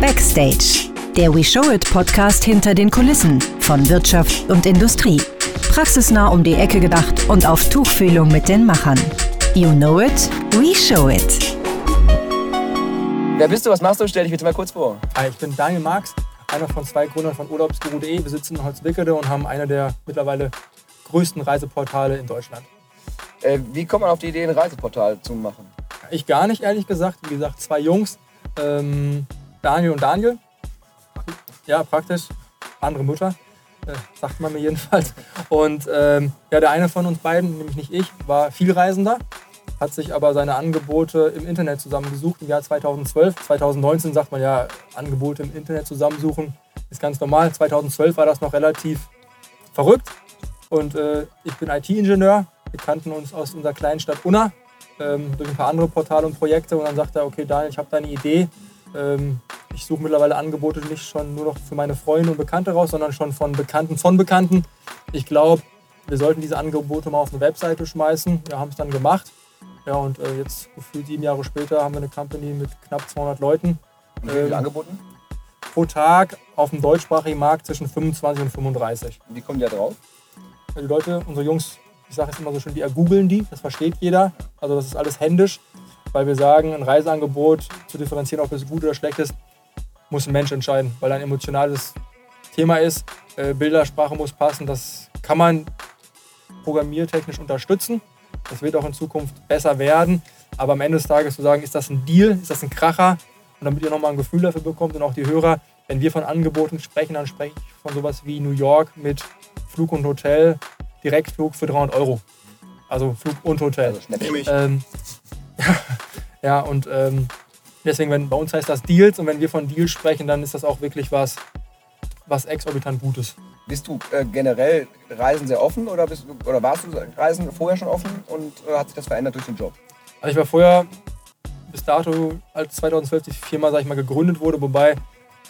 Backstage, der We Show It Podcast hinter den Kulissen von Wirtschaft und Industrie. Praxisnah um die Ecke gedacht und auf Tuchfühlung mit den Machern. You know it, we show it. Wer bist du, was machst du? Stell dich bitte mal kurz vor. Hi, ich bin Daniel Marx, einer von zwei Gründern von Urlaubsguru.de. Wir sitzen in Holzwickede und haben eine der mittlerweile größten Reiseportale in Deutschland. Äh, wie kommt man auf die Idee, ein Reiseportal zu machen? Ich gar nicht, ehrlich gesagt. Wie gesagt, zwei Jungs, ähm, Daniel und Daniel. Ja, praktisch. Andere Mutter, äh, sagt man mir jedenfalls. Und ähm, ja, der eine von uns beiden, nämlich nicht ich, war Vielreisender, hat sich aber seine Angebote im Internet zusammengesucht im Jahr 2012. 2019 sagt man ja, Angebote im Internet zusammensuchen ist ganz normal. 2012 war das noch relativ verrückt. Und äh, ich bin IT-Ingenieur. Wir kannten uns aus unserer kleinen Stadt Unna ähm, durch ein paar andere Portale und Projekte. Und dann sagte er, okay Daniel, ich habe da eine Idee. Ähm, ich suche mittlerweile Angebote nicht schon nur noch für meine Freunde und Bekannte raus, sondern schon von Bekannten von Bekannten. Ich glaube, wir sollten diese Angebote mal auf eine Webseite schmeißen. Wir haben es dann gemacht. Ja, und äh, jetzt gefühlt sieben Jahre später haben wir eine Company mit knapp 200 Leuten. Und wie viel Ähm, angeboten? Pro Tag auf dem deutschsprachigen Markt zwischen 25 und 35. Wie kommen die da drauf? Die Leute, unsere Jungs, ich sage es immer so schön, die ergoogeln die, das versteht jeder. Also das ist alles händisch, weil wir sagen, ein Reiseangebot zu differenzieren, ob es gut oder schlecht ist, muss ein Mensch entscheiden, weil ein emotionales Thema ist. Äh, Bildersprache muss passen, das kann man programmiertechnisch unterstützen. Das wird auch in Zukunft besser werden. Aber am Ende des Tages zu sagen, ist das ein Deal, ist das ein Kracher? Und damit ihr nochmal ein Gefühl dafür bekommt und auch die Hörer, wenn wir von Angeboten sprechen, dann spreche ich von sowas wie New York mit Flug und Hotel, Direktflug für 300 Euro. Also Flug und Hotel. Also. Ähm, ja, ja, und ähm, deswegen, wenn, bei uns heißt das Deals und wenn wir von Deals sprechen, dann ist das auch wirklich was, was exorbitant Gutes. Bist du äh, generell Reisen sehr offen oder, bist oder warst du Reisen vorher schon offen und äh, hat sich das verändert durch den Job? Also ich war vorher bis dato, als 2012 die Firma, sag ich mal, gegründet wurde, wobei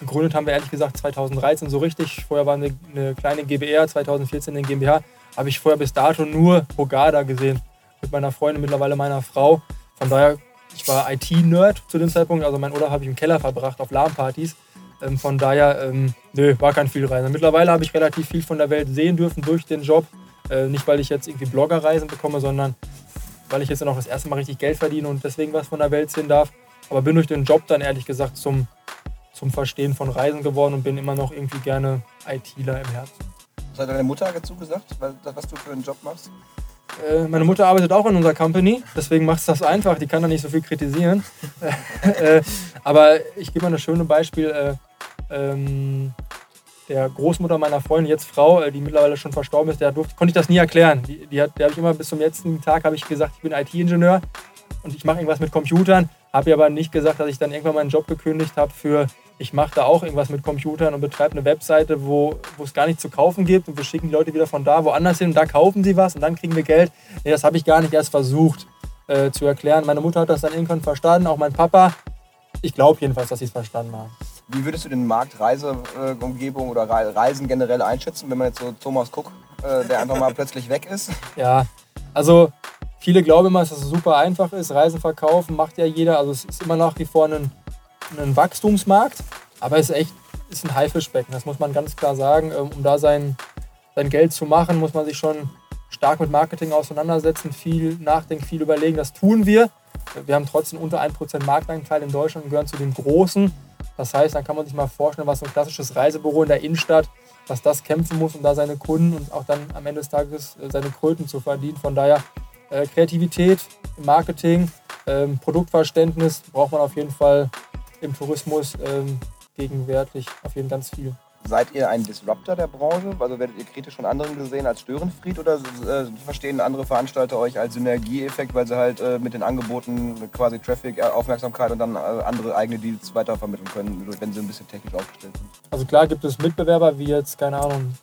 gegründet haben wir ehrlich gesagt 2013 so richtig. Vorher war eine, eine kleine GbR, 2014 eine GmbH. Habe ich vorher bis dato nur Hogada gesehen mit meiner Freundin, mittlerweile meiner Frau. Von daher, ich war IT-Nerd zu dem Zeitpunkt. Also mein Urlaub habe ich im Keller verbracht auf LAN-Partys. Ähm, von daher, ähm, nö, war kein Vielreisen. Mittlerweile habe ich relativ viel von der Welt sehen dürfen durch den Job. Äh, nicht, weil ich jetzt irgendwie Bloggerreisen bekomme, sondern weil ich jetzt noch das erste Mal richtig Geld verdiene und deswegen was von der Welt sehen darf. Aber bin durch den Job dann ehrlich gesagt zum, zum Verstehen von Reisen geworden und bin immer noch irgendwie gerne ITler im Herzen. Was hat deine Mutter dazu gesagt, was du für einen Job machst? Äh, meine Mutter arbeitet auch in unserer Company, deswegen macht es das einfach. Die kann da nicht so viel kritisieren. äh, aber ich gebe mal ein schönes Beispiel. Äh, ähm, der Großmutter meiner Freundin, jetzt Frau, die mittlerweile schon verstorben ist, der durfte, konnte ich das nie erklären. Die, die hat, der habe ich immer bis zum letzten Tag habe ich gesagt, ich bin IT-Ingenieur und ich mache irgendwas mit Computern. Habe ihr aber nicht gesagt, dass ich dann irgendwann meinen Job gekündigt habe für, ich mache da auch irgendwas mit Computern und betreibe eine Webseite, wo, wo es gar nichts zu kaufen gibt und wir schicken die Leute wieder von da woanders hin und da kaufen sie was und dann kriegen wir Geld. Nee, das habe ich gar nicht erst versucht äh, zu erklären. Meine Mutter hat das dann irgendwann verstanden, auch mein Papa. Ich glaube jedenfalls, dass sie es verstanden haben. Wie würdest du den Markt Reiseumgebung oder Re- Reisen generell einschätzen, wenn man jetzt so Thomas Cook, äh, der einfach mal plötzlich weg ist? Ja, also viele glauben immer, dass es super einfach ist. Reisen verkaufen macht ja jeder. Also es ist immer nach wie vor ein, ein Wachstumsmarkt, aber es ist echt ist ein Haifischbecken. Das muss man ganz klar sagen. Ähm, Um da sein, sein Geld zu machen, muss man sich schon stark mit Marketing auseinandersetzen, viel nachdenken, viel überlegen. Das tun wir. Wir haben trotzdem unter 1% Marktanteil in Deutschland und gehören zu den Großen. Das heißt, dann kann man sich mal vorstellen, was so ein klassisches Reisebüro in der Innenstadt, was das kämpfen muss, um da seine Kunden und auch dann am Ende des Tages äh, seine Kröten zu verdienen. Von daher äh, Kreativität Marketing, ähm, Produktverständnis braucht man auf jeden Fall im Tourismus ähm, gegenwärtig auf jeden Fall ganz viel. Seid ihr ein Disruptor der Branche? Also werdet ihr kritisch von anderen gesehen als Störenfried oder äh, verstehen andere Veranstalter euch als Synergieeffekt, weil sie halt äh, mit den Angeboten quasi Traffic, äh, Aufmerksamkeit und dann äh, andere eigene Deals weitervermitteln können, wenn sie ein bisschen technisch aufgestellt sind? Also klar gibt es Mitbewerber wie jetzt, keine Ahnung,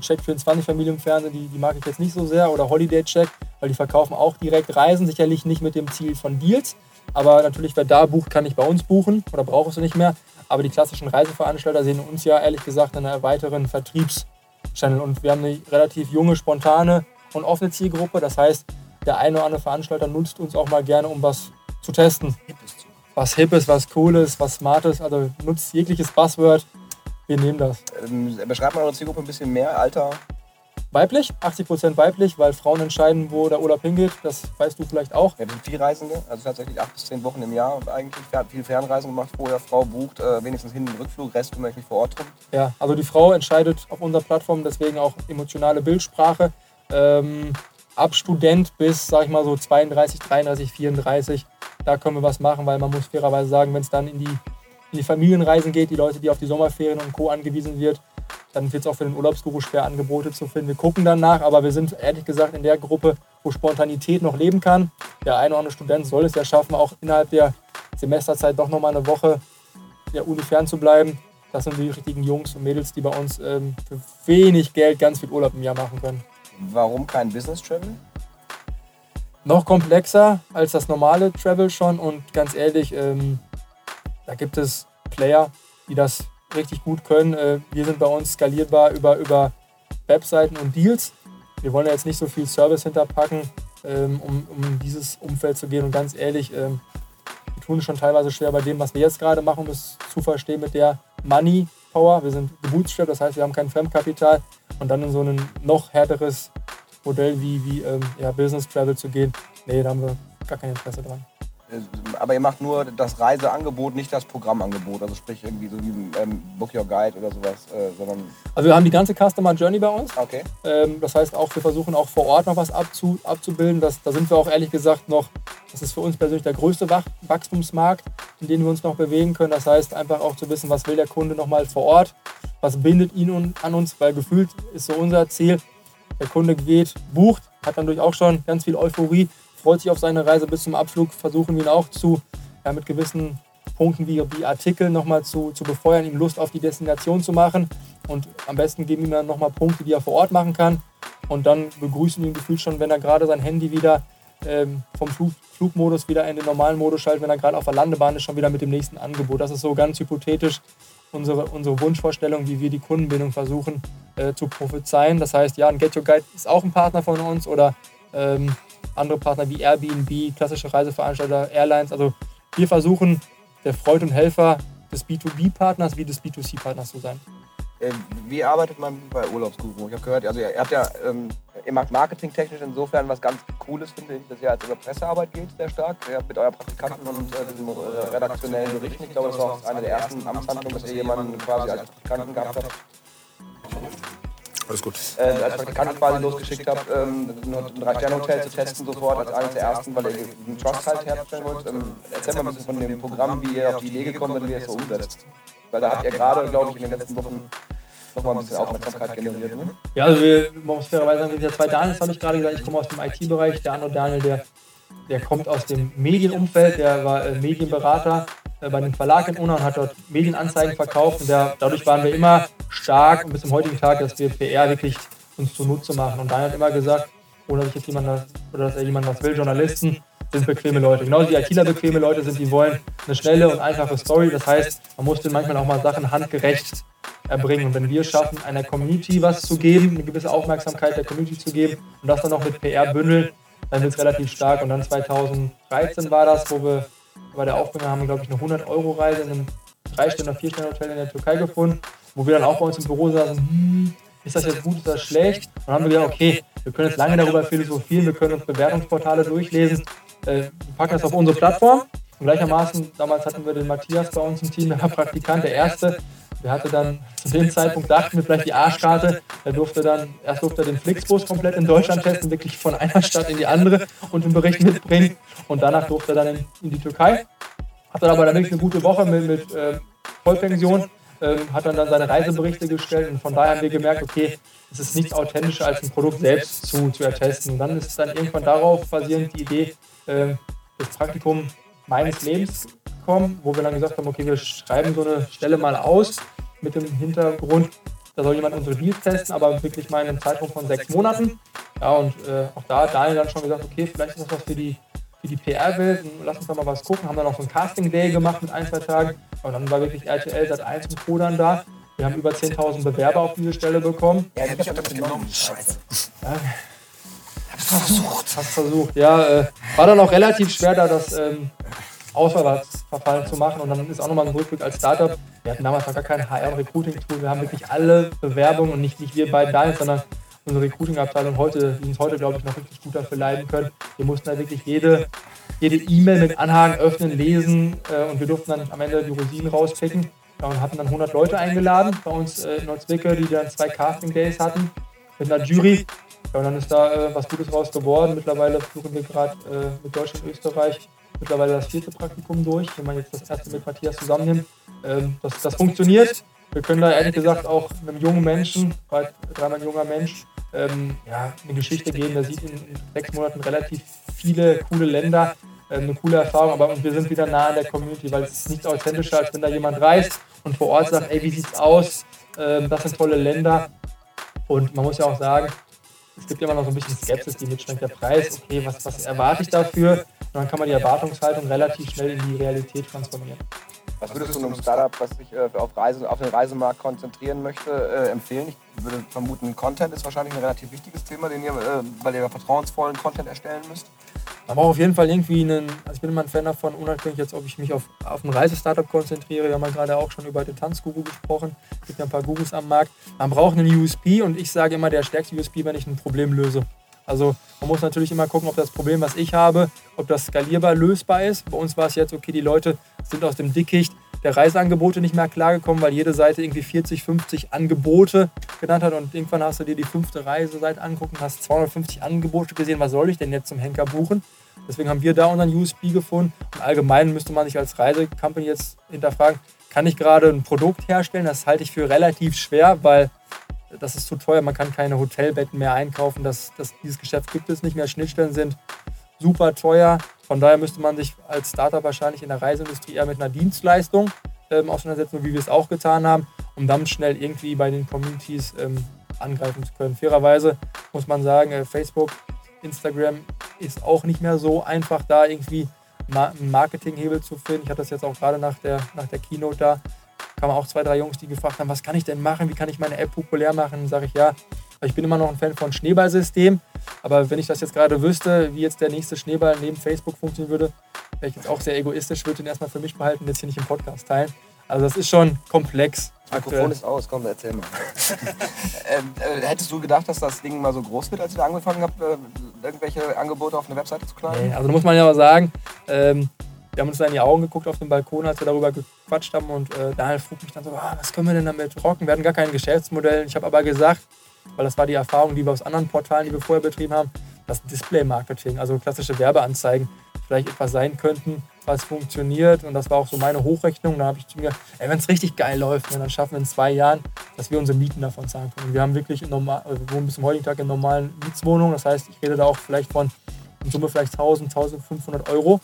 Check 24 Familie im Fernsehen, die, die mag ich jetzt nicht so sehr, oder Holiday Check, weil die verkaufen auch direkt Reisen, sicherlich nicht mit dem Ziel von Deals. Aber natürlich, wer da bucht, kann nicht bei uns buchen oder brauchst du nicht mehr. Aber die klassischen Reiseveranstalter sehen uns ja ehrlich gesagt in einer weiteren Vertriebschannel. Und wir haben eine relativ junge, spontane und offene Zielgruppe. Das heißt, der eine oder andere Veranstalter nutzt uns auch mal gerne, um was zu testen. Was Hippes, was Cooles, was Smartes. Also nutzt jegliches Buzzword. Wir nehmen das. Ähm, beschreibt mal eure Zielgruppe ein bisschen mehr, Alter. Weiblich, 80% weiblich, weil Frauen entscheiden, wo der Urlaub hingeht. Das weißt du vielleicht auch. Wir sind viel Reisende, also tatsächlich acht bis zehn Wochen im Jahr und eigentlich viel Fernreisen gemacht. Vorher Frau bucht äh, wenigstens hin den Rückflug, Rest kümmere ich mich vor Ort drum. Ja, also die Frau entscheidet auf unserer Plattform, deswegen auch emotionale Bildsprache. Ähm, ab Student bis, sag ich mal so 32, 33, 34, da können wir was machen, weil man muss fairerweise sagen, wenn es dann in die, in die Familienreisen geht, die Leute, die auf die Sommerferien und Co. angewiesen wird, dann wird es auch für den Urlaubsguru schwer, Angebote zu finden. Wir gucken danach, aber wir sind ehrlich gesagt in der Gruppe, wo Spontanität noch leben kann. Der eine oder andere Student soll es ja schaffen, auch innerhalb der Semesterzeit doch nochmal eine Woche der Uni fern zu bleiben. Das sind die richtigen Jungs und Mädels, die bei uns ähm, für wenig Geld ganz viel Urlaub im Jahr machen können. Warum kein Business Travel? Noch komplexer als das normale Travel schon und ganz ehrlich, ähm, da gibt es Player, die das richtig gut können. Äh, wir sind bei uns skalierbar über, über Webseiten und Deals. Wir wollen ja jetzt nicht so viel Service hinterpacken, ähm, um, um dieses Umfeld zu gehen. Und ganz ehrlich, ähm, wir tun es schon teilweise schwer bei dem, was wir jetzt gerade machen, um es zu verstehen mit der Money Power. Wir sind gebootstrapped, das heißt, wir haben kein Fremdkapital. Und dann in so ein noch härteres Modell wie, wie ähm, ja, Business Travel zu gehen, nee, da haben wir gar kein Interesse dran. Äh, aber ihr macht nur das Reiseangebot, nicht das Programmangebot. Also sprich irgendwie so wie ähm, Book Your Guide oder sowas, äh, sondern. Also wir haben die ganze Customer Journey bei uns. Okay. Ähm, das heißt auch, wir versuchen auch vor Ort noch was abzu, abzubilden. Das, da sind wir auch ehrlich gesagt noch, das ist für uns persönlich der größte Wach Wachstumsmarkt, in dem wir uns noch bewegen können. Das heißt einfach auch zu wissen, was will der Kunde nochmal vor Ort, was bindet ihn an uns, weil gefühlt ist so unser Ziel, der Kunde geht, bucht, hat dann durch auch schon ganz viel Euphorie freut sich auf seine Reise bis zum Abflug, versuchen ihn auch zu, ja, mit gewissen Punkten wie, wie Artikel nochmal zu, zu befeuern, ihm Lust auf die Destination zu machen. Und am besten geben ihm dann nochmal Punkte, die er vor Ort machen kann. Und dann begrüßen ihn gefühlt schon, wenn er gerade sein Handy wieder ähm, vom Flug, Flugmodus wieder in den normalen Modus schaltet, wenn er gerade auf der Landebahn ist, schon wieder mit dem nächsten Angebot. Das ist so ganz hypothetisch unsere, unsere Wunschvorstellung, wie wir die Kundenbindung versuchen äh, zu prophezeien. Das heißt, ja, ein Get Your Guide ist auch ein Partner von uns oder ähm, andere Partner wie Airbnb, klassische Reiseveranstalter, Airlines. Also wir versuchen, der Freund und Helfer des B2B-Partners wie des B2C-Partners zu sein. Äh, wie arbeitet man bei Urlaubsguru? Ich habe gehört, also ihr habt ja, ähm, ihr macht marketingtechnisch insofern was ganz Cooles, finde ich, dass ihr als über Pressearbeit geht, sehr stark. Ihr habt mit euren Praktikanten und äh, diesen äh, redaktionellen Berichten, ich glaube, das war auch eine der ersten Amtshandlungen, dass ihr jemanden quasi als Praktikanten gehabt habt. Alles gut. Äh, als Praktikant quasi losgeschickt habe, ähm, ein Drei-Sterne-Hotel zu testen sofort als eines der ersten, weil ihr einen Trust halt herstellen wollt. Ähm, erzähl mal ein bisschen von dem Programm, wie ihr auf die Idee gekommen seid, wie ihr es so umsetzt. Weil da habt ihr gerade, glaube ich, in den letzten Wochen nochmal ein bisschen Aufmerksamkeit generiert. Ne? Ja, also wir, man muss fairerweise sagen, wir zwei Daniels habe ich gerade gesagt, ich komme aus dem IT-Bereich, der andere Daniel, der, der kommt aus dem Medienumfeld, der war äh, Medienberater äh, bei einem Verlag in Unna und hat dort Medienanzeigen verkauft. Und der, dadurch waren wir immer stark und bis zum heutigen Tag, dass wir PR wirklich uns zunutze machen. Und Daniel hat immer gesagt, ohne dass ich jetzt jemand oder dass er jemand was will, Journalisten sind bequeme Leute. Genauso die ITler bequeme Leute sind, die wollen eine schnelle und einfache Story. Das heißt, man muss denen manchmal auch mal Sachen handgerecht erbringen. Und wenn wir schaffen, einer Community was zu geben, eine gewisse Aufmerksamkeit der Community zu geben und das dann noch mit PR bündeln, dann wird es relativ stark. Und dann 2013 war das, wo wir bei der Aufbringer haben wir, glaube ich, eine 100-Euro-Reise in einem 3 oder 4-Sterne-Hotel in der Türkei gefunden, wo wir dann auch bei uns im Büro saßen, hm, ist das jetzt gut, ist das schlecht? Und dann haben wir gedacht, okay, wir können jetzt lange darüber philosophieren, wir können uns Bewertungsportale durchlesen, äh, wir packen das auf unsere Plattform. Und gleichermaßen, damals hatten wir den Matthias bei uns im Team, der Praktikant, der Erste, der hatte dann zu dem Zeitpunkt, dachten wir vielleicht die Arschkarte, er durfte dann, erst durfte er den Flixbus komplett in Deutschland testen, wirklich von einer Stadt in die andere und den Bericht mitbringen. Und danach durfte er dann in, in die Türkei. Hatte aber dann wirklich eine gute Woche mit, mit äh, Vollpension, äh, hat dann, dann seine Reiseberichte gestellt und von daher haben wir gemerkt, okay, es ist nichts authentischer als ein Produkt selbst zu, zu ertesten. Und dann ist dann irgendwann darauf basierend die Idee, äh, das Praktikum meines Lebens gekommen, wo wir dann gesagt haben, okay, wir schreiben so eine Stelle mal aus mit dem Hintergrund, da soll jemand unsere Deals testen, aber wirklich mal in einem Zeitraum von sechs Monaten. Ja, und äh, auch da hat Daniel dann schon gesagt, okay, vielleicht ist das was für die, für die PR-Welt, lass uns da mal was gucken. Haben dann auch so ein Casting-Day gemacht mit ein, zwei Tagen. Und dann war wirklich RTL seit 1 und Co. dann da. Wir haben über 10.000 Bewerber auf diese Stelle bekommen. Ja, ich habe das genommen. Scheiße. Ja. Hab's versucht. Hab's versucht, ja. Äh, war dann auch relativ schwer, da das ähm, Auswahlverfahren zu machen. Und dann ist auch nochmal ein Rückblick als Startup. Wir hatten damals noch gar kein HR- und Recruiting-Tool. Wir haben wirklich alle Bewerbungen und nicht, nicht wir beiden da, sondern unsere Recruiting-Abteilung heute, die uns heute, glaube ich, noch richtig gut dafür leiden können. Wir mussten da wirklich jede jede E-Mail mit Anhang öffnen, lesen äh, und wir durften dann am Ende die Rosinen rauspicken. Ja, und hatten dann 100 Leute eingeladen bei uns äh, in Neuzwicke, die dann zwei Casting Days hatten mit einer Jury. Ja, und dann ist da äh, was Gutes raus geworden. Mittlerweile führen wir gerade äh, mit Deutschland und Österreich mittlerweile das vierte Praktikum durch, wenn man jetzt das erste mit Matthias zusammennimmt. Ähm, das, das funktioniert. Wir können da ehrlich gesagt auch einem jungen Menschen, weil dreimal junger Mensch, ähm, ja, eine Geschichte geben. Der sieht in, sechs Monaten relativ viele coole Länder, äh, eine coole Erfahrung, aber wir sind wieder nah an der Community, weil es ist nichts authentischer, als wenn da jemand reist und vor Ort sagt, ey, wie sieht's aus? Ähm, das sind tolle Länder. Und man muss ja auch sagen, es gibt immer noch so ein bisschen Skepsis, die mitschränkt der Preis. Okay, was, was erwarte ich dafür? Und dann kann man die Erwartungshaltung relativ schnell in die Realität transformieren. Was würdest du einem Startup, was sich äh, auf, Reise, auf den Reisemarkt konzentrieren möchte, äh, empfehlen? Ich würde vermuten, Content ist wahrscheinlich ein relativ wichtiges Thema, den ihr, äh, weil ihr vertrauensvollen Content erstellen müsst. Aber auch auf jeden Fall irgendwie einen, also ich bin immer ein Fan davon, unabhängig jetzt, ob ich mich auf, auf ein Reisestartup konzentriere. Wir haben ja gerade auch schon über den Tanzguru gesprochen. Es gibt ja ein paar Gurus am Markt. Man braucht einen USP und ich sage immer, der stärkste USP, wenn ich ein Problem löse. Also man muss natürlich immer gucken, ob das Problem, was ich habe, ob das skalierbar lösbar ist. Bei uns war es jetzt, okay, die Leute sind aus dem Dickicht der Reiseangebote nicht mehr klargekommen, weil jede Seite irgendwie 40, 50 Angebote genannt hat und irgendwann hast du dir die fünfte Reiseseite angeguckt und hast 250 Angebote gesehen. Was soll ich denn jetzt zum Henker buchen? Deswegen haben wir da unseren USB gefunden. Und allgemein müsste man sich als Reisecompany jetzt hinterfragen, kann ich gerade ein Produkt herstellen? Das halte ich für relativ schwer, weil das ist zu teuer. Man kann keine Hotelbetten mehr einkaufen. Das, das, dieses Geschäft gibt es nicht mehr. Schnittstellen sind super teuer. Von daher müsste man sich als Startup wahrscheinlich in der Reiseindustrie eher mit einer Dienstleistung ähm, auseinandersetzen, wie wir es auch getan haben, um dann schnell irgendwie bei den Communities ähm, angreifen zu können. Fairerweise muss man sagen, äh, Facebook, Instagram ist auch nicht mehr so einfach, da irgendwie einen Marketinghebel zu finden. Ich hatte das jetzt auch gerade nach der, nach der Keynote da, kamen auch zwei, drei Jungs, die gefragt haben, was kann ich denn machen, wie kann ich meine App populär machen? Dann sage ich, ja, ich bin immer noch ein Fan von Schneeballsystem. Aber wenn ich das jetzt gerade wüsste, wie jetzt der nächste Schneeball neben Facebook funktionieren würde, wäre ich jetzt auch sehr egoistisch, würde ihn erstmal für mich behalten jetzt hier nicht im Podcast teilen. Also das ist schon komplex. Das Mikrofon ist aus, komm, erzähl mal. ähm, äh, hättest du gedacht, dass das Ding mal so groß wird, als ihr da angefangen habt, äh, irgendwelche Angebote auf eine Webseite zu knallen? Nee, also da muss man ja auch sagen, ähm, wir haben uns da in die Augen geguckt auf dem Balkon, als wir darüber gequatscht haben und äh, Daniel frug mich dann so, ah, was können wir denn damit rocken? Wir hatten gar kein Geschäftsmodell. Ich habe aber gesagt, weil das war die Erfahrung, die wir aus anderen Portalen, die wir vorher betrieben haben, dass Display-Marketing, also klassische Werbeanzeigen, vielleicht etwas sein könnten, was funktioniert. Und das war auch so meine Hochrechnung. Da habe ich zu mir, ey, wenn es richtig geil läuft, dann schaffen wir in zwei Jahren, dass wir unsere Mieten davon zahlen können. Wir haben wirklich normal, also wir wohnen bis zum heutigen Tag in normalen Mietswohnungen. Das heißt, ich rede da auch vielleicht von in Summe vielleicht 1000, 1500 Euro.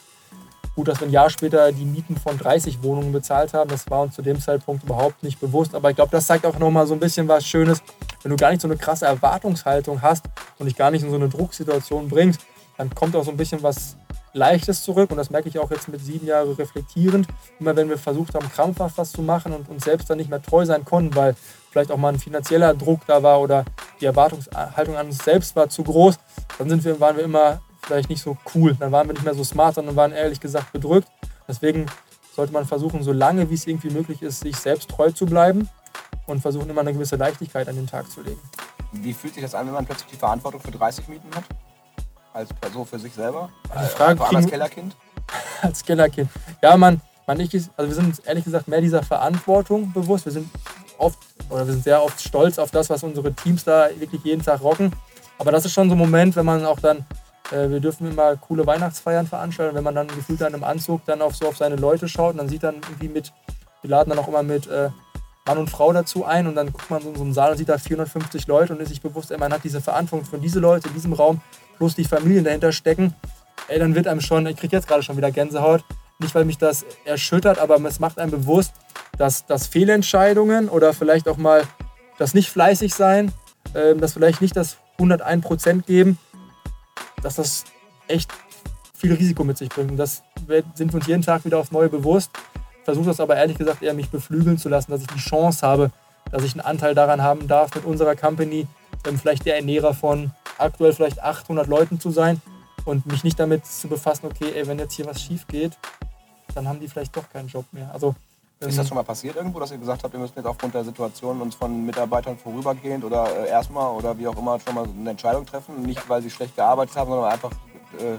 Gut, dass wir ein Jahr später die Mieten von 30 Wohnungen bezahlt haben, das war uns zu dem Zeitpunkt überhaupt nicht bewusst. Aber ich glaube, das zeigt auch nochmal so ein bisschen was Schönes. Wenn du gar nicht so eine krasse Erwartungshaltung hast und dich gar nicht in so eine Drucksituation bringst, dann kommt auch so ein bisschen was Leichtes zurück. Und das merke ich auch jetzt mit sieben Jahren reflektierend. Immer wenn wir versucht haben, krampfhaft was zu machen und uns selbst dann nicht mehr treu sein konnten, weil vielleicht auch mal ein finanzieller Druck da war oder die Erwartungshaltung an uns selbst war zu groß, dann sind wir, waren wir immer vielleicht nicht so cool. Dann waren wir nicht mehr so smart, sondern waren ehrlich gesagt bedrückt. Deswegen sollte man versuchen, so lange wie es irgendwie möglich ist, sich selbst treu zu bleiben und versuchen immer eine gewisse Leichtigkeit an den Tag zu legen. Wie fühlt sich das an, wenn man plötzlich die Verantwortung für 30 Mieten hat? Als Person für sich selber? Die Frage als Kellerkind? Als Kellerkind. Ja, man, man ich, also wir sind ehrlich gesagt mehr dieser Verantwortung bewusst. Wir sind oft oder wir sind sehr oft stolz auf das, was unsere Teams da wirklich jeden Tag rocken. Aber das ist schon so ein Moment, wenn man auch dann wir dürfen immer coole Weihnachtsfeiern veranstalten. Wenn man dann gefühlt in einem Anzug dann auf so auf seine Leute schaut dann sieht dann irgendwie mit, wir laden dann auch immer mit äh, Mann und Frau dazu ein und dann guckt man so in so einen Saal und sieht da 450 Leute und ist sich bewusst, ey, man hat diese Verantwortung für diese Leute in diesem Raum plus die Familien dahinter stecken. Ey, dann wird einem schon, ich kriege jetzt gerade schon wieder Gänsehaut, nicht weil mich das erschüttert, aber es macht einem bewusst, dass, dass Fehlentscheidungen oder vielleicht auch mal das nicht fleißig sein, äh, das vielleicht nicht das 101% geben, dass das echt viel Risiko mit sich bringt. Und das sind wir uns jeden Tag wieder aufs Neue bewusst. Versuche das aber ehrlich gesagt eher mich beflügeln zu lassen, dass ich die Chance habe, dass ich einen Anteil daran haben darf, mit unserer Company ähm, vielleicht der Ernährer von aktuell vielleicht 800 Leuten zu sein und mich nicht damit zu befassen, okay, ey, wenn jetzt hier was schief geht, dann haben die vielleicht doch keinen Job mehr. Also, ist das schon mal passiert irgendwo, dass ihr gesagt habt, wir müssen jetzt aufgrund der Situation uns von Mitarbeitern vorübergehend oder äh, erstmal oder wie auch immer schon mal eine Entscheidung treffen? Nicht, weil sie schlecht gearbeitet haben, sondern einfach äh,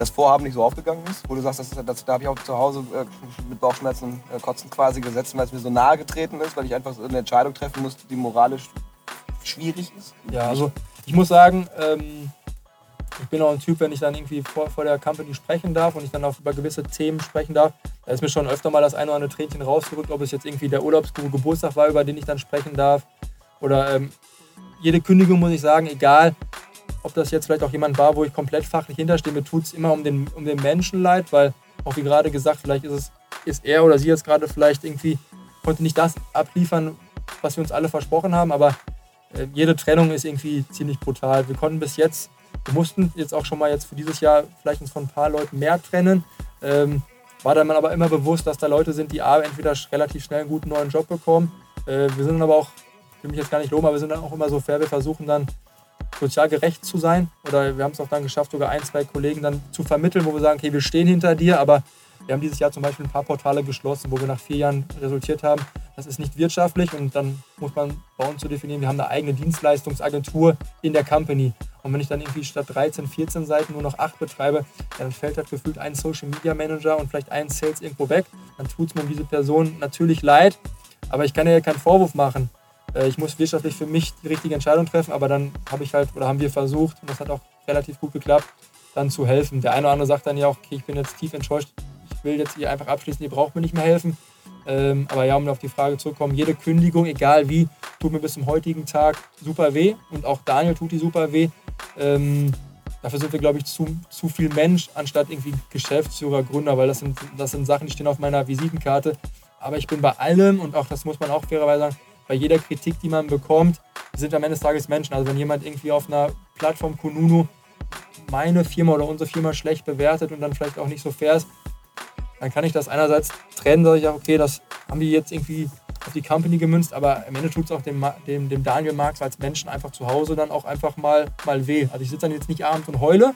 das Vorhaben nicht so aufgegangen ist? Wo du sagst, das, das, da habe ich auch zu Hause äh, mit Bauchschmerzen äh, kotzen quasi gesetzt, weil es mir so nahe getreten ist, weil ich einfach eine Entscheidung treffen musste, die moralisch schwierig ist? Ja, also ich muss sagen, ähm, ich bin auch ein Typ, wenn ich dann irgendwie vor, vor der Company sprechen darf und ich dann auch über gewisse Themen sprechen darf, da ist mir schon öfter mal das eine oder andere Tränchen rausgerückt, ob es jetzt irgendwie der Urlaubsguru Geburtstag war, über den ich dann sprechen darf. Oder ähm, jede Kündigung muss ich sagen, egal, ob das jetzt vielleicht auch jemand war, wo ich komplett fachlich hinterstehe, mir tut es immer um den, um den Menschen leid, weil auch wie gerade gesagt, vielleicht ist es ist er oder sie jetzt gerade vielleicht irgendwie konnte nicht das abliefern, was wir uns alle versprochen haben, aber äh, jede Trennung ist irgendwie ziemlich brutal. Wir konnten bis jetzt, wir mussten jetzt auch schon mal jetzt für dieses Jahr vielleicht uns von ein paar Leuten mehr trennen. Ähm, war dann aber immer bewusst, dass da Leute sind, die A, entweder relativ schnell einen guten neuen Job bekommen. Äh, wir sind aber auch, ich will mich jetzt gar nicht loben, aber wir sind dann auch immer so fair, wir versuchen dann sozial gerecht zu sein. Oder wir haben es auch dann geschafft, sogar ein, zwei Kollegen dann zu vermitteln, wo wir sagen, okay, wir stehen hinter dir, aber wir haben dieses Jahr zum Beispiel ein paar Portale geschlossen, wo wir nach vier Jahren resultiert haben, das ist nicht wirtschaftlich und dann muss man bei uns so definieren, wir haben eine eigene Dienstleistungsagentur in der Company. Und wenn ich dann irgendwie statt 13, 14 Seiten nur noch 8 betreibe, dann fällt halt gefühlt ein Social Media Manager und vielleicht ein Sales irgendwo weg. Dann tut es mir diese Person natürlich leid, aber ich kann ja keinen Vorwurf machen. Äh, ich muss wirtschaftlich für mich die richtige Entscheidung treffen, aber dann habe ich halt oder haben wir versucht, und das hat auch relativ gut geklappt, dann zu helfen. Der eine oder andere sagt dann ja auch, okay, ich bin jetzt tief enttäuscht, ich will jetzt hier einfach abschließen, ihr braucht mir nicht mehr helfen. Ähm, aber ja, um auf die Frage zurückzukommen, jede Kündigung, egal wie, tut mir bis zum heutigen Tag super weh. Und auch Daniel tut die super weh. Ähm, dafür sind wir, glaube ich, zu, zu viel Mensch, anstatt irgendwie Geschäftsführer, Gründer, weil das sind, das sind Sachen, die stehen auf meiner Visitenkarte. Aber ich bin bei allem und auch das muss man auch fairerweise sagen, bei jeder Kritik, die man bekommt, sind am Ende des Tages Menschen. Also wenn jemand irgendwie auf einer Plattform Kununu meine Firma oder unsere Firma schlecht bewertet und dann vielleicht auch nicht so fair ist, dann kann ich das einerseits trennen, sage ich auch, okay, das haben die jetzt irgendwie auf die Company gemünzt, aber am Ende tut es auch dem, dem, dem Daniel Marx als Menschen einfach zu Hause dann auch einfach mal, mal weh. Also ich sitze dann jetzt nicht abends und heule,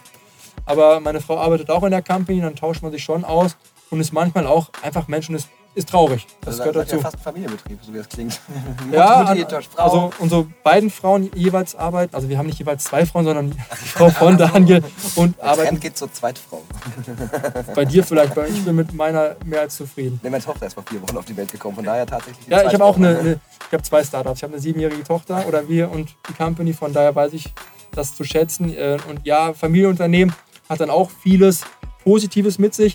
aber meine Frau arbeitet auch in der Company, dann tauscht man sich schon aus und ist manchmal auch einfach Menschen ist ist traurig. Das also, gehört dazu. Ja fast ein Familienbetrieb, so wie es klingt. ja, also unsere beiden Frauen jeweils arbeiten, also wir haben nicht jeweils zwei Frauen, sondern die Frau von Daniel und Der arbeiten. Trend geht zur Zweitfrau. Bei dir vielleicht, weil ich bin mit meiner mehr als zufrieden. Nee, meine Tochter ist vor vier Wochen auf die Welt gekommen, von daher tatsächlich. Ja, ich habe auch eine, eine ich habe zwei Startups. Ich habe eine siebenjährige Tochter oder wir und die Company, von daher weiß ich das zu schätzen. Äh, und ja, Familienunternehmen hat dann auch vieles Positives mit sich.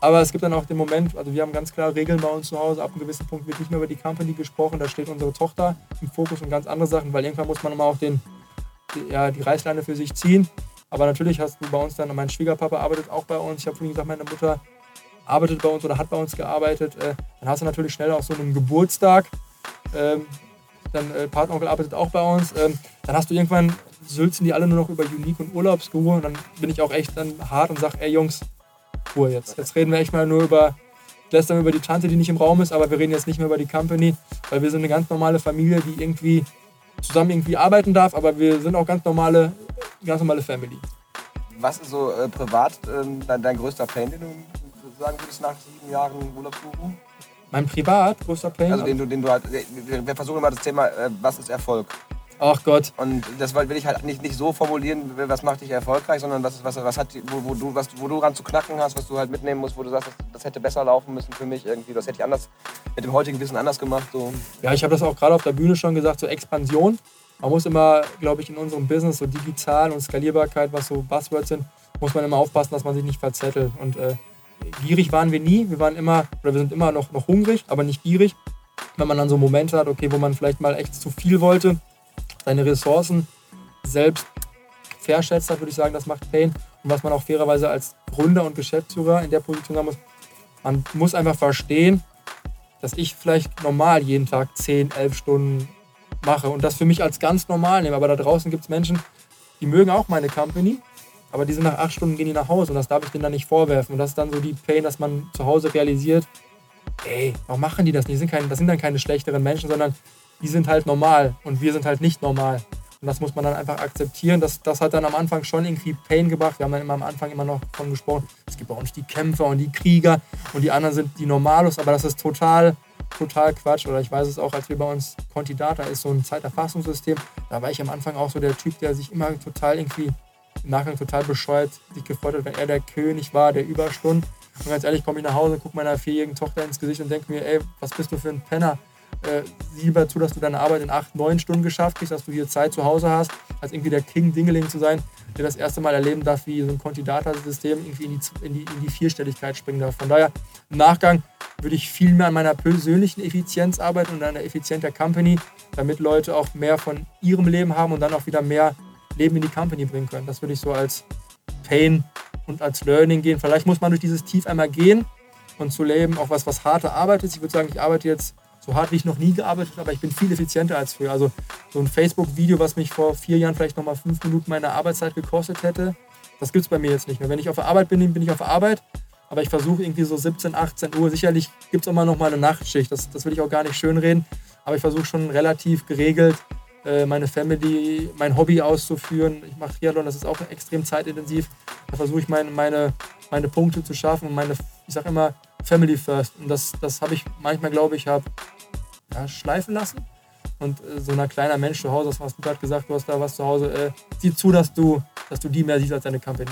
Aber es gibt dann auch den Moment, also wir haben ganz klar Regeln bei uns zu Hause. Ab einem gewissen Punkt wird nicht mehr über die Company gesprochen. Da steht unsere Tochter im Fokus und ganz andere Sachen, weil irgendwann muss man mal auch den, die, ja, die Reißleine für sich ziehen. Aber natürlich hast du bei uns dann, mein Schwiegerpapa arbeitet auch bei uns. Ich habe vorhin gesagt, meine Mutter arbeitet bei uns oder hat bei uns gearbeitet. Äh, dann hast du natürlich schnell auch so einen Geburtstag. Ähm, dann äh, Partneronkel arbeitet auch bei uns. Ähm, dann hast du irgendwann, sülzen die alle nur noch über Unique und Urlaubsguru. Und dann bin ich auch echt dann hart und sage, ey Jungs, Ruhe jetzt. Jetzt reden wir echt mal nur über, lästern über die Tante, die nicht im Raum ist, aber wir reden jetzt nicht mehr über die Company, weil wir sind eine ganz normale Familie, die irgendwie zusammen irgendwie arbeiten darf, aber wir sind auch ganz normale, ganz normale Family. Was ist so äh, privat äh, dein, dein, größter Pain, den du sagen würdest nach sieben Jahren Urlaubsbuchung? Mein privat größter Pain? Also den du, den du halt, wir versuchen immer das Thema, äh, was ist Erfolg? Ach Gott. Und das will ich halt nicht, nicht so formulieren, was macht dich erfolgreich, sondern was, was, was hat, wo, wo, du, was, wo du ran zu knacken hast, was du halt mitnehmen musst, wo du sagst, das, das hätte besser laufen müssen für mich irgendwie, das hätte ich anders, mit dem heutigen Wissen anders gemacht. So. Ja, ich habe das auch gerade auf der Bühne schon gesagt, so Expansion. Man muss immer, glaube ich, in unserem Business so digital und Skalierbarkeit, was so Buzzwords sind, muss man immer aufpassen, dass man sich nicht verzettelt. Und äh, gierig waren wir nie. Wir waren immer, oder wir sind immer noch, noch hungrig, aber nicht gierig. Wenn man dann so Momente hat, okay, wo man vielleicht mal echt zu viel wollte, seine Ressourcen selbst verschätzt hat, würde ich sagen, das macht Pain. Und was man auch fairerweise als Gründer und Geschäftsführer in der Position haben muss, man muss einfach verstehen, dass ich vielleicht normal jeden Tag 10, 11 Stunden mache und das für mich als ganz normal nehme. Aber da draußen gibt es Menschen, die mögen auch meine Company, aber die sind nach acht Stunden gehen die nach Hause und das darf ich denen dann nicht vorwerfen. Und das ist dann so die Pain, dass man zu Hause realisiert, ey, warum machen die das nicht? Das sind, keine, das sind dann keine schlechteren Menschen, sondern die sind halt normal und wir sind halt nicht normal. Und das muss man dann einfach akzeptieren. Das, das hat dann am Anfang schon irgendwie Pain gebracht. Wir haben dann immer am Anfang immer noch von gesprochen, es gibt bei uns die Kämpfer und die Krieger und die anderen sind die Normalos, aber das ist total, total Quatsch. Oder ich weiß es auch, als wir bei uns Conti Data ist so ein Zeiterfassungssystem, da war ich am Anfang auch so der Typ, der sich immer total irgendwie im Nachgang total bescheuert sich gefreut hat, wenn er der König war, der Überstunden. Und ganz ehrlich, komme ich nach Hause, gucke meiner vierjährigen Tochter ins Gesicht und denke mir, ey, was bist du für ein Penner? Äh, sieh lieber zu, dass du deine Arbeit in acht, neun Stunden geschafft kriegst, dass du hier Zeit zu Hause hast, als irgendwie der King Dingeling zu sein, der das erste Mal erleben darf, wie so ein Conti-Data-System irgendwie in die, in, die, in die Vierstelligkeit springen darf. Von daher, im Nachgang würde ich viel mehr an meiner persönlichen Effizienz arbeiten und an der Effizienz der Company, damit Leute auch mehr von ihrem Leben haben und dann auch wieder mehr Leben in die Company bringen können. Das würde ich so als Pain und als Learning gehen. Vielleicht muss man durch dieses Tief einmal gehen und zu leben auch was, was harte Arbeit ist. Ich würde sagen, ich arbeite jetzt so hart wie ich noch nie gearbeitet habe, aber ich bin viel effizienter als früher. Also so ein Facebook-Video, was mich vor vier Jahren vielleicht nochmal fünf Minuten meiner Arbeitszeit gekostet hätte, das gibt es bei mir jetzt nicht mehr. Wenn ich auf der Arbeit bin, bin ich auf der Arbeit, aber ich versuche irgendwie so 17, 18 Uhr, sicherlich gibt es auch mal nochmal eine Nachtschicht, das, das will ich auch gar nicht schönreden, aber ich versuche schon relativ geregelt äh, meine Family, mein Hobby auszuführen. Ich mache Triathlon, das ist auch extrem zeitintensiv. Da versuche ich meine, meine, meine Punkte zu schaffen meine, ich sage immer, Family First. Und das, das habe ich manchmal, glaube ich, habe ja, schleifen lassen. Und äh, so ein kleiner Mensch zu Hause, das hast du gerade gesagt, du hast da was zu Hause, äh, sieh zu, dass du, dass du die mehr siehst als deine Company.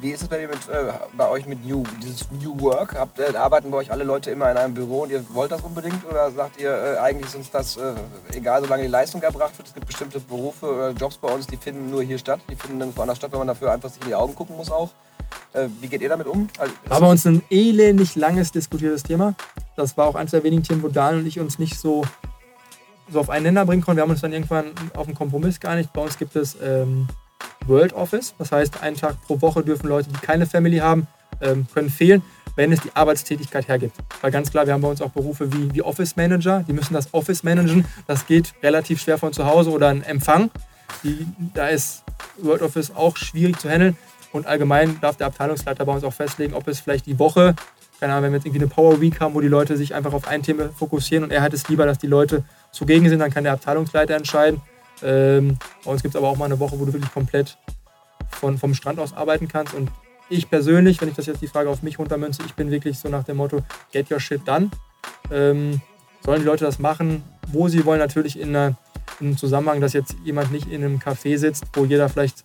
Wie ist es bei, mit, äh, bei euch mit New, dieses New Work? Habt, äh, arbeiten bei euch alle Leute immer in einem Büro und ihr wollt das unbedingt? Oder sagt ihr, äh, eigentlich ist uns das äh, egal, solange die Leistung erbracht wird? Es gibt bestimmte Berufe oder Jobs bei uns, die finden nur hier statt. Die finden dann woanders statt, wenn man dafür einfach sich in die Augen gucken muss auch. Äh, wie geht ihr damit um? Also, war bei uns ein elendig langes diskutiertes Thema. Das war auch eines der wenigen Themen, wo Daniel und ich uns nicht so, so auf einen Nenner bringen konnten. Wir haben uns dann irgendwann auf einen Kompromiss geeinigt. Bei uns gibt es ähm, World Office. Das heißt, einen Tag pro Woche dürfen Leute, die keine Family haben, ähm, können fehlen, wenn es die Arbeitstätigkeit hergibt. Weil ganz klar, wir haben bei uns auch Berufe wie, wie Office Manager. Die müssen das Office managen. Das geht relativ schwer von zu Hause oder ein Empfang. Die, da ist World Office auch schwierig zu handeln. Und allgemein darf der Abteilungsleiter bei uns auch festlegen, ob es vielleicht die Woche, keine Ahnung, wenn wir jetzt irgendwie eine Power Week haben, wo die Leute sich einfach auf ein Thema fokussieren und er hat es lieber, dass die Leute zugegen sind, dann kann der Abteilungsleiter entscheiden. Ähm, bei uns gibt es aber auch mal eine Woche, wo du wirklich komplett von, vom Strand aus arbeiten kannst. Und ich persönlich, wenn ich das jetzt die Frage auf mich runtermünze, ich bin wirklich so nach dem Motto, get your shit done. Ähm, sollen die Leute das machen, wo sie wollen, natürlich in, in einem Zusammenhang, dass jetzt jemand nicht in einem Café sitzt, wo jeder vielleicht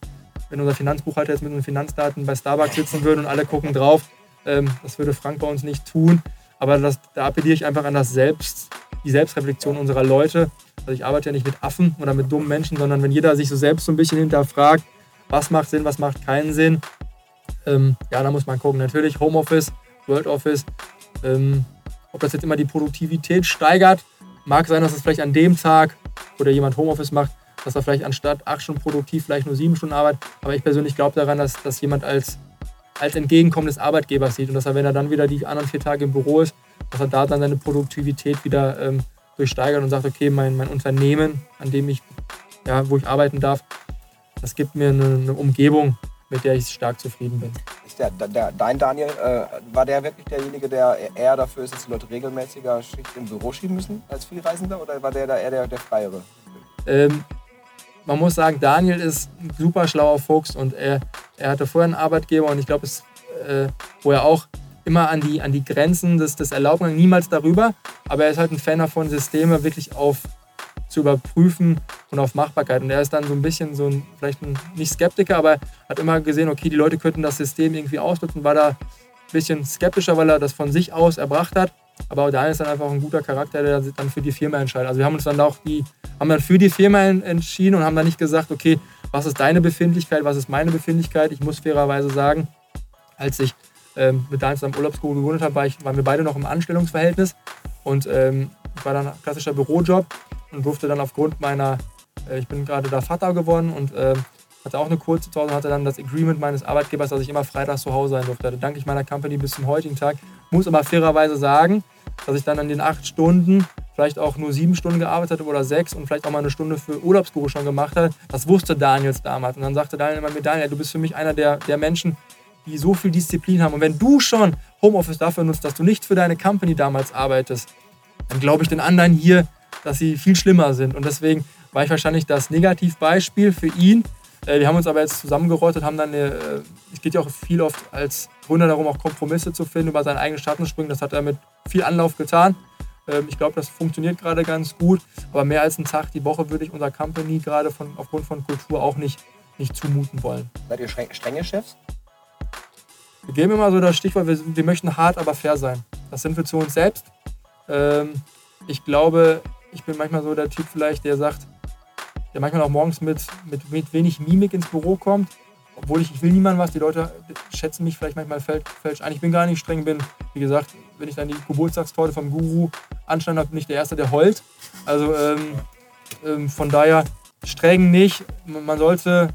wenn unser Finanzbuchhalter jetzt mit unseren Finanzdaten bei Starbucks sitzen würde und alle gucken drauf. Ähm, das würde Frank bei uns nicht tun. Aber das, da appelliere ich einfach an das Selbst, die Selbstreflexion unserer Leute. Also ich arbeite ja nicht mit Affen oder mit dummen Menschen, sondern wenn jeder sich so selbst so ein bisschen hinterfragt, was macht Sinn, was macht keinen Sinn, ähm, ja, da muss man gucken. Natürlich Homeoffice, World Office, ähm, ob das jetzt immer die Produktivität steigert, mag sein, dass es vielleicht an dem Tag, wo jemand Homeoffice macht, dass er vielleicht anstatt acht Stunden produktiv vielleicht nur sieben Stunden arbeitet. Aber ich persönlich glaube daran, dass, dass jemand als, als Entgegenkommen des Arbeitgebers sieht und dass er, wenn er dann wieder die anderen vier Tage im Büro ist, dass er da dann seine Produktivität wieder ähm, durchsteigert und sagt, okay, mein, mein Unternehmen, an dem ich, ja, wo ich arbeiten darf, das gibt mir eine, eine Umgebung, mit der ich stark zufrieden bin. Ist der, der, dein Daniel, äh, war der wirklich derjenige, der eher dafür ist, dass die Leute regelmäßiger Schicht im Büro schieben müssen als Vielreisender oder war der da eher der, der Freiere? Ähm, man muss sagen, Daniel ist ein super schlauer Fuchs und er, er hatte vorher einen Arbeitgeber und ich glaube, äh, wo er auch immer an die, an die Grenzen des, des Erlaubten, niemals darüber, aber er ist halt ein Fan davon, Systeme wirklich auf zu überprüfen und auf Machbarkeit. Und er ist dann so ein bisschen so ein, vielleicht ein, nicht Skeptiker, aber hat immer gesehen, okay, die Leute könnten das System irgendwie ausnutzen, war da ein bisschen skeptischer, weil er das von sich aus erbracht hat. Aber Daniel ist dann einfach ein guter Charakter, der dann für die Firma entscheidet. Also wir haben uns dann auch die, haben dann für die Firma entschieden und haben dann nicht gesagt, okay, was ist deine Befindlichkeit, was ist meine Befindlichkeit. Ich muss fairerweise sagen, als ich ähm, mit Daniel zusammen Urlaubsguru gewohnt habe, war ich, waren wir beide noch im Anstellungsverhältnis und ähm, ich war dann klassischer Bürojob und durfte dann aufgrund meiner, äh, ich bin gerade da Vater geworden und äh, hatte auch eine kurze Pause und hatte dann das Agreement meines Arbeitgebers, dass ich immer freitags zu Hause sein durfte. Da danke ich meiner Company bis zum heutigen Tag. Muss aber fairerweise sagen, dass ich dann an den acht Stunden vielleicht auch nur sieben Stunden gearbeitet habe oder sechs und vielleicht auch mal eine Stunde für Urlaubsguru schon gemacht habe. Das wusste Daniels damals. Und dann sagte Daniel immer mir, Daniel, du bist für mich einer der, der Menschen, die so viel Disziplin haben. Und wenn du schon Homeoffice dafür nutzt, dass du nicht für deine Company damals arbeitest, dann glaube ich den anderen hier, dass sie viel schlimmer sind. Und deswegen war ich wahrscheinlich das Negativbeispiel für ihn. Äh, wir haben uns aber jetzt zusammengerottet, haben dann eine, äh, es geht ja auch viel oft als Gründer darum, auch Kompromisse zu finden, über seinen eigenen Schatten springen. Das hat er mit viel Anlauf getan. Ähm, ich glaube, das funktioniert gerade ganz gut. Aber mehr als einen Tag die Woche würde ich unserer Company gerade von, aufgrund von Kultur auch nicht, nicht zumuten wollen. Seid ihr strenge Chefs? Wir geben immer so das Stichwort, wir, wir möchten hart, aber fair sein. Das sind wir zu uns selbst. Ähm, ich glaube, ich bin manchmal so der Typ vielleicht, der sagt, der manchmal auch morgens mit, mit, mit wenig Mimik ins Büro kommt. Obwohl ich, ich will niemandem was, die Leute schätzen mich vielleicht manchmal falsch ein. Ich bin gar nicht streng, bin, wie gesagt, wenn ich dann die Geburtstagstorte vom Guru anstande habe, bin ich der Erste, der heult. Also ähm, ähm, von daher streng nicht. Man sollte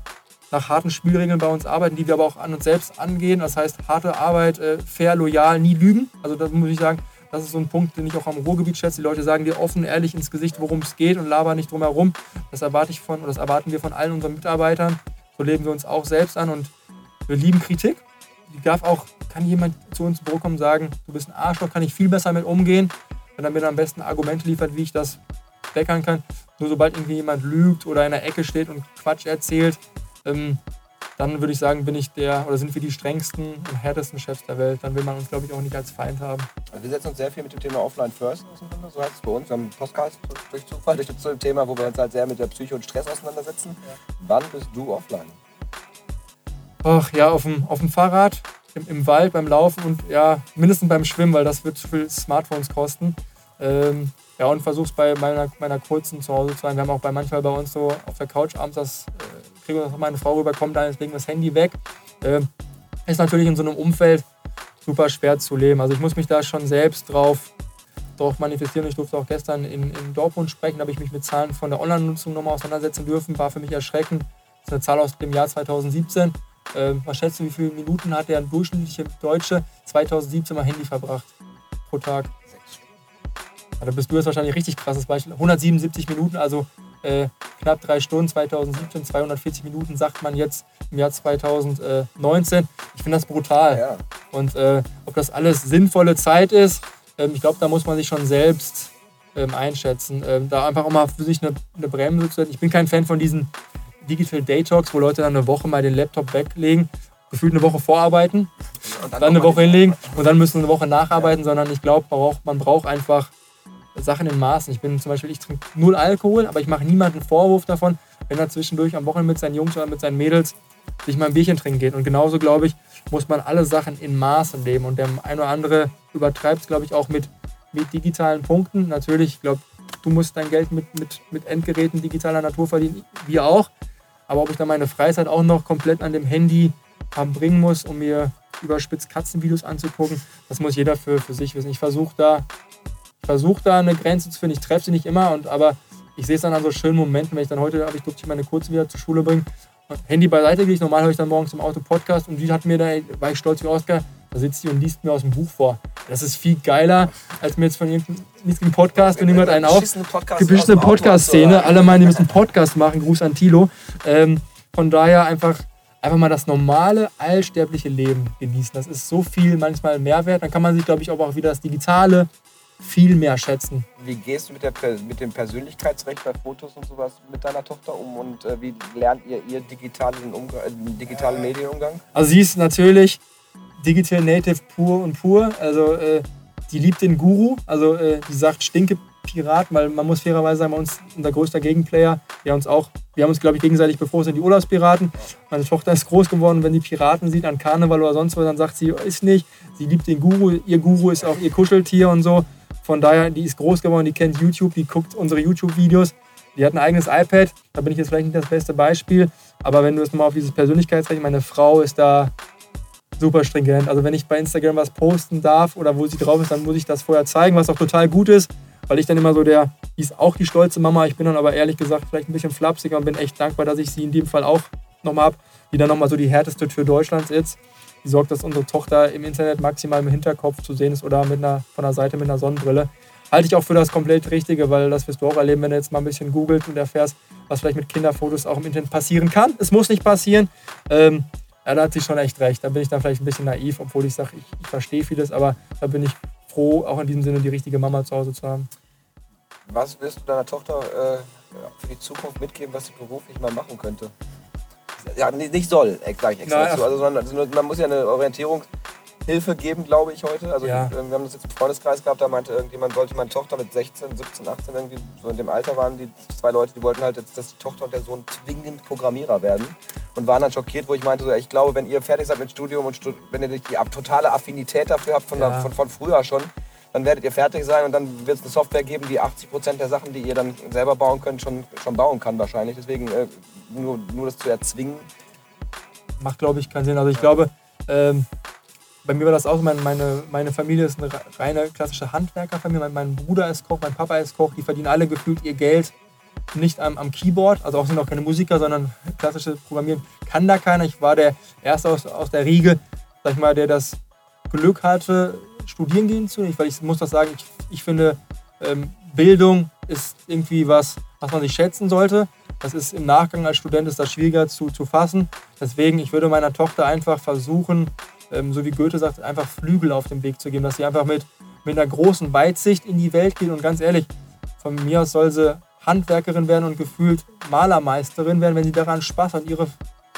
nach harten Spielregeln bei uns arbeiten, die wir aber auch an uns selbst angehen. Das heißt, harte Arbeit, äh, fair, loyal, nie lügen. Also das muss ich sagen, das ist so ein Punkt, den ich auch am Ruhrgebiet schätze. Die Leute sagen dir offen, ehrlich ins Gesicht, worum es geht und labern nicht drum herum. Das erwarte ich von, oder das erwarten wir von allen unseren Mitarbeitern. So leben wir uns auch selbst an und wir lieben Kritik. Die darf auch, kann jemand zu uns im Büro kommen und sagen, du bist ein Arschloch, kann ich viel besser mit umgehen, wenn er mir am besten Argumente liefert, wie ich das weckern kann. Nur sobald irgendwie jemand lügt oder in der Ecke steht und Quatsch erzählt, ähm, dann würde ich sagen, bin ich der oder sind wir die strengsten und härtesten Chefs der Welt. Dann will man uns, glaube ich, auch nicht als Feind haben. Also wir setzen uns sehr viel mit dem Thema Offline First auseinander, so heißt es bei uns. Wir haben einen Podcast durch Zufall, durch das Thema, wo wir uns halt sehr mit der Psyche und Stress auseinandersetzen. Wann bist du offline? Ach ja, auf dem, auf dem Fahrrad, im, im Wald, beim Laufen und ja, mindestens beim Schwimmen, weil das wird zu viel Smartphones kosten. Ähm, ja, und versuch's bei meiner, meiner kurzen zu Hause zu sein. Wir haben auch bei manchmal bei uns so auf der Couch abends das, äh, kriegen wir meine Frau rüber, kommt dann, legen wir das Handy weg. Äh, ist natürlich in so einem Umfeld super schwer zu leben. Also ich muss mich da schon selbst drauf, drauf manifestieren. Ich durfte auch gestern in, in Dortmund sprechen, da habe ich mich mit Zahlen von der Online-Nutzung nochmal auseinandersetzen dürfen. War für mich erschreckend. Das ist eine Zahl aus dem Jahr 2017. Äh, was schätzt du, wie viele Minuten hat der durchschnittliche Deutsche 2017 mal Handy verbracht pro Tag? Da bist du jetzt wahrscheinlich ein richtig krasses Beispiel. 177 Minuten, also äh, knapp drei Stunden 2017, 240 Minuten sagt man jetzt im Jahr 2019. Ich finde das brutal. Ja. Und äh, ob das alles sinnvolle Zeit ist, ähm, ich glaube, da muss man sich schon selbst ähm, einschätzen. Ähm, da einfach auch mal für sich eine, eine Bremse zu setzen. Ich bin kein Fan von diesen Digital Day Talks, wo Leute dann eine Woche mal den Laptop weglegen, gefühlt eine Woche vorarbeiten, dann, dann eine Woche hinlegen und dann müssen eine Woche nacharbeiten, ja. sondern ich glaube, man braucht, man braucht einfach Sachen in Maßen. Ich bin zum Beispiel, ich trinke null Alkohol, aber ich mache niemanden Vorwurf davon, wenn er zwischendurch am Wochenende mit seinen Jungs oder mit seinen Mädels sich mal ein Bierchen trinken geht. Und genauso, glaube ich, muss man alle Sachen in Maßen leben. Und der ein oder andere übertreibt es, glaube ich, auch mit, mit digitalen Punkten. Natürlich, ich glaube, du musst dein Geld mit, mit, mit Endgeräten digitaler Natur verdienen, wir auch. Aber ob ich dann meine Freizeit auch noch komplett an dem Handy bringen muss, um mir überspitzt Katzenvideos anzugucken, das muss jeder für, für sich wissen. Ich versuche da versuche da eine Grenze zu finden. Ich treffe sie nicht immer, und, aber ich sehe es dann an so schönen Momenten, wenn ich dann heute, habe ich durfte ich meine Kurze wieder zur Schule bringen. Handy beiseite gehe ich, normal höre ich dann morgens im Auto Podcast und die hat mir da, war ich stolz wie Oscar, da sitzt sie und liest mir aus dem Buch vor. Das ist viel geiler, als mir jetzt von irgendeinem Podcast und niemand einen auf. Gebischene Podcast-Szene. Alle meinen, die müssen einen Podcast machen. Gruß an Tilo. Ähm, von daher einfach, einfach mal das normale, allsterbliche Leben genießen. Das ist so viel manchmal Mehrwert. Dann kann man sich, glaube ich, auch wieder das Digitale viel mehr schätzen. Wie gehst du mit, der, mit dem Persönlichkeitsrecht bei Fotos und sowas mit deiner Tochter um und äh, wie lernt ihr ihr digitalen, Umgang, äh, digitalen Medienumgang? Also sie ist natürlich Digital Native pur und pur. Also äh, die liebt den Guru. Also äh, die sagt Stinke Pirat, weil man muss fairerweise sagen, uns unser größter Gegenplayer, wir uns auch, wir haben uns glaube ich gegenseitig bevor sind die Urlaubspiraten. Meine Tochter ist groß geworden, wenn die Piraten sieht an Karneval oder sonst was, dann sagt sie, ist nicht. Sie liebt den Guru, ihr Guru ist auch ihr Kuscheltier und so. Von daher, die ist groß geworden, die kennt YouTube, die guckt unsere YouTube-Videos. Die hat ein eigenes iPad, da bin ich jetzt vielleicht nicht das beste Beispiel. Aber wenn du es mal auf dieses Persönlichkeitsrecht, meine Frau ist da super stringent. Also wenn ich bei Instagram was posten darf oder wo sie drauf ist, dann muss ich das vorher zeigen, was auch total gut ist, weil ich dann immer so der, die ist auch die stolze Mama. Ich bin dann aber ehrlich gesagt vielleicht ein bisschen flapsiger und bin echt dankbar, dass ich sie in dem Fall auch nochmal habe, die dann nochmal so die härteste Tür Deutschlands ist die sorgt, dass unsere Tochter im Internet maximal im Hinterkopf zu sehen ist oder mit einer, von der Seite mit einer Sonnenbrille. Halte ich auch für das komplett Richtige, weil das wirst du auch erleben, wenn du jetzt mal ein bisschen googelt und erfährst, was vielleicht mit Kinderfotos auch im Internet passieren kann. Es muss nicht passieren. Ähm, ja, da hat sie schon echt recht. Da bin ich dann vielleicht ein bisschen naiv, obwohl ich sage, ich, ich verstehe vieles, aber da bin ich froh, auch in diesem Sinne die richtige Mama zu Hause zu haben. Was wirst du deiner Tochter äh, für die Zukunft mitgeben, was sie beruflich mal machen könnte? Ja, nicht soll, sage ich extra dazu. Also, sondern, man muss ja eine Orientierung Hilfe geben, glaube ich, heute. Also ja. wir haben das jetzt im Freundeskreis gehabt, da meinte irgendjemand, sollte meine Tochter mit 16, 17, 18 irgendwie, so in dem Alter waren die zwei Leute, die wollten halt, jetzt, dass die Tochter und der Sohn zwingend Programmierer werden. Und waren dann schockiert, wo ich meinte, so, ich glaube, wenn ihr fertig seid mit Studium und wenn ihr die totale Affinität dafür habt, von, ja. der, von, von früher schon, dann werdet ihr fertig sein und dann wird es eine Software geben, die 80% der Sachen, die ihr dann selber bauen könnt, schon, schon bauen kann wahrscheinlich. Deswegen äh, nur, nur das zu erzwingen. Macht, glaube ich, keinen Sinn. Also ich glaube, ähm, bei mir war das auch, meine, meine, meine Familie ist eine reine klassische Handwerkerfamilie. Mein, mein Bruder ist Koch, mein Papa ist Koch. Die verdienen alle gefühlt ihr Geld nicht am, am Keyboard. Also auch sind auch keine Musiker, sondern klassische Programmieren kann da keiner. Ich war der Erste aus, aus der Riege, sag ich mal, der das Glück hatte, studieren gehen zu. Weil ich muss das sagen, ich, ich finde, ähm, Bildung ist irgendwie was, was man sich schätzen sollte. Das ist im Nachgang als Student ist das schwieriger zu, zu fassen. Deswegen, ich würde meiner Tochter einfach versuchen, ähm, so wie Goethe sagt, einfach Flügel auf den Weg zu geben, dass sie einfach mit, mit einer großen Weitsicht in die Welt geht und ganz ehrlich, von mir aus soll sie Handwerkerin werden und gefühlt Malermeisterin werden, wenn sie daran Spaß hat, ihre,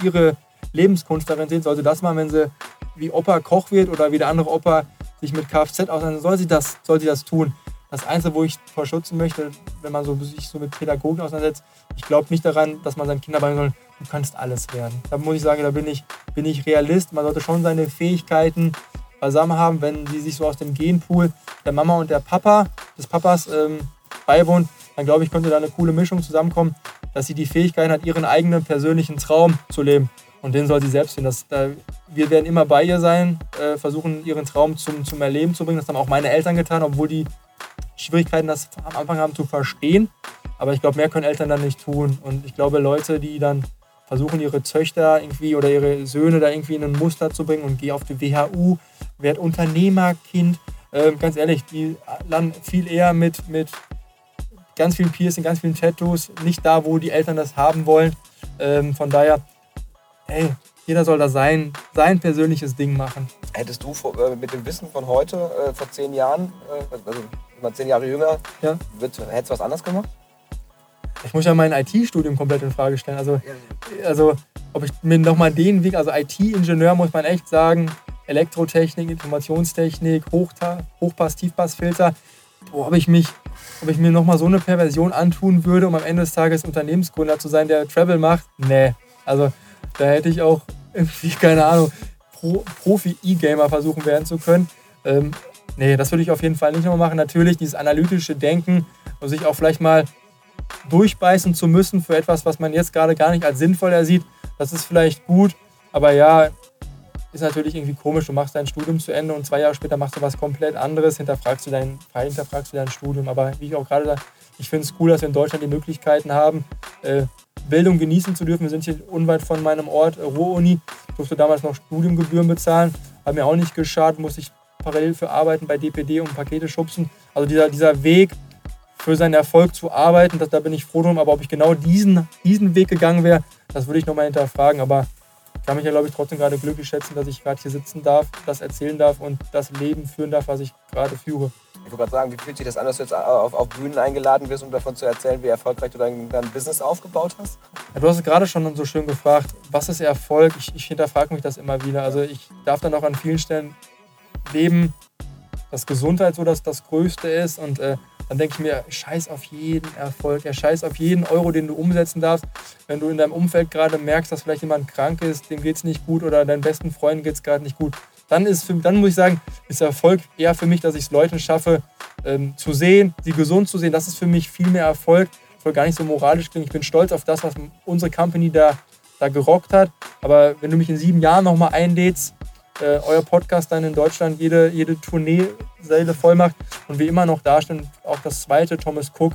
ihre Lebenskunst darin sehen, soll sie das machen, wenn sie wie Opa Koch wird oder wie der andere Opa sich mit Kfz auseinandersetzt, soll sie das, soll sie das tun. Das Einzige, wo ich verschutzen möchte, wenn man so, sich so mit Pädagogik auseinandersetzt, ich glaube nicht daran, dass man seinen Kindern beibringen soll, du kannst alles werden. Da muss ich sagen, da bin ich, bin ich Realist. Man sollte schon seine Fähigkeiten beisammen haben, wenn sie sich so aus dem Genpool der Mama und der Papa, des Papas ähm, beiwohnen, dann glaube ich, könnte da eine coole Mischung zusammenkommen, dass sie die Fähigkeit hat, ihren eigenen persönlichen Traum zu leben. Und den soll sie selbst finden. Das, da, wir werden immer bei ihr sein, äh, versuchen, ihren Traum zum, zum Erleben zu bringen. Das haben auch meine Eltern getan, obwohl die Schwierigkeiten, das am Anfang haben zu verstehen. Aber ich glaube, mehr können Eltern dann nicht tun. Und ich glaube, Leute, die dann versuchen, ihre Töchter irgendwie oder ihre Söhne da irgendwie in ein Muster zu bringen und geh auf die WHU, werd Unternehmerkind. Ähm, ganz ehrlich, die landen viel eher mit, mit ganz vielen Piercing, ganz vielen Tattoos, nicht da, wo die Eltern das haben wollen. Ähm, von daher, ey, jeder soll da sein, sein persönliches Ding machen. Hättest du äh, mit dem Wissen von heute, äh, vor zehn Jahren, äh, also mal zehn Jahre jünger, ja. hättest du was anders gemacht? Ich muss ja mein IT-Studium komplett in Frage stellen. Also, also ob ich mir nochmal den Weg, also IT-Ingenieur muss man echt sagen, Elektrotechnik, Informationstechnik, Hochta Hochpass, Tiefpassfilter, wo ob ich mich, ob ich mir nochmal so eine Perversion antun würde, um am Ende des Tages Unternehmensgründer zu sein, der Travel macht. Nee. Also da hätte ich auch irgendwie, keine Ahnung, Pro Profi-E-Gamer versuchen werden zu können. Ähm, nee, das würde ich auf jeden Fall nicht nochmal machen. Natürlich dieses analytische Denken und sich auch vielleicht mal durchbeißen zu müssen für etwas, was man jetzt gerade gar nicht als sinnvoll ersieht, das ist vielleicht gut. Aber ja, ist natürlich irgendwie komisch. Du machst dein Studium zu Ende und zwei Jahre später machst du was komplett anderes, hinterfragst du dein, hinterfragst du dein Studium. Aber wie ich auch gerade sage, ich finde es cool, dass wir in Deutschland die Möglichkeiten haben, äh, Bildung genießen zu dürfen. Wir sind hier unweit von meinem Ort, äh, Ruhr-Uni. Durfte damals noch Studiengebühren bezahlen. Hat mir auch nicht geschadet, musste ich parallel für arbeiten bei DPD und Pakete schubsen. Also dieser, dieser Weg für seinen Erfolg zu arbeiten, das, da bin ich froh drum. Aber ob ich genau diesen, diesen Weg gegangen wäre, das würde ich nochmal hinterfragen. Aber ich kann mich ja, glaube ich, trotzdem gerade glücklich schätzen, dass ich gerade hier sitzen darf, das erzählen darf und das Leben führen darf, was ich gerade führe. Ich wollte gerade sagen, wie fühlt sich das an, dass du jetzt auf, auf Bühnen eingeladen wirst, um davon zu erzählen, wie erfolgreich du dein, dein Business aufgebaut hast? Ja, du hast es gerade schon so schön gefragt, was ist Erfolg? Ich, ich hinterfrage mich das immer wieder. Also ich darf dann auch an vielen Stellen leben, dass Gesundheit so das, das Größte ist und äh, dann denke ich mir, scheiß auf jeden Erfolg, ja, scheiß auf jeden Euro, den du umsetzen darfst. Wenn du in deinem Umfeld gerade merkst, dass vielleicht jemand krank ist, dem geht es nicht gut oder deinen besten Freunden geht es gerade nicht gut, dann, ist für, dann muss ich sagen, ist Erfolg eher für mich, dass ich es Leuten schaffe, ähm, zu sehen, sie gesund zu sehen. Das ist für mich viel mehr Erfolg. Ich will gar nicht so moralisch klingen. Ich bin stolz auf das, was unsere Company da, da gerockt hat. Aber wenn du mich in sieben Jahren nochmal einlädst, äh, euer Podcast dann in Deutschland jede, jede Tourneesäle voll macht und wir immer noch dastehen, auch das zweite Thomas Cook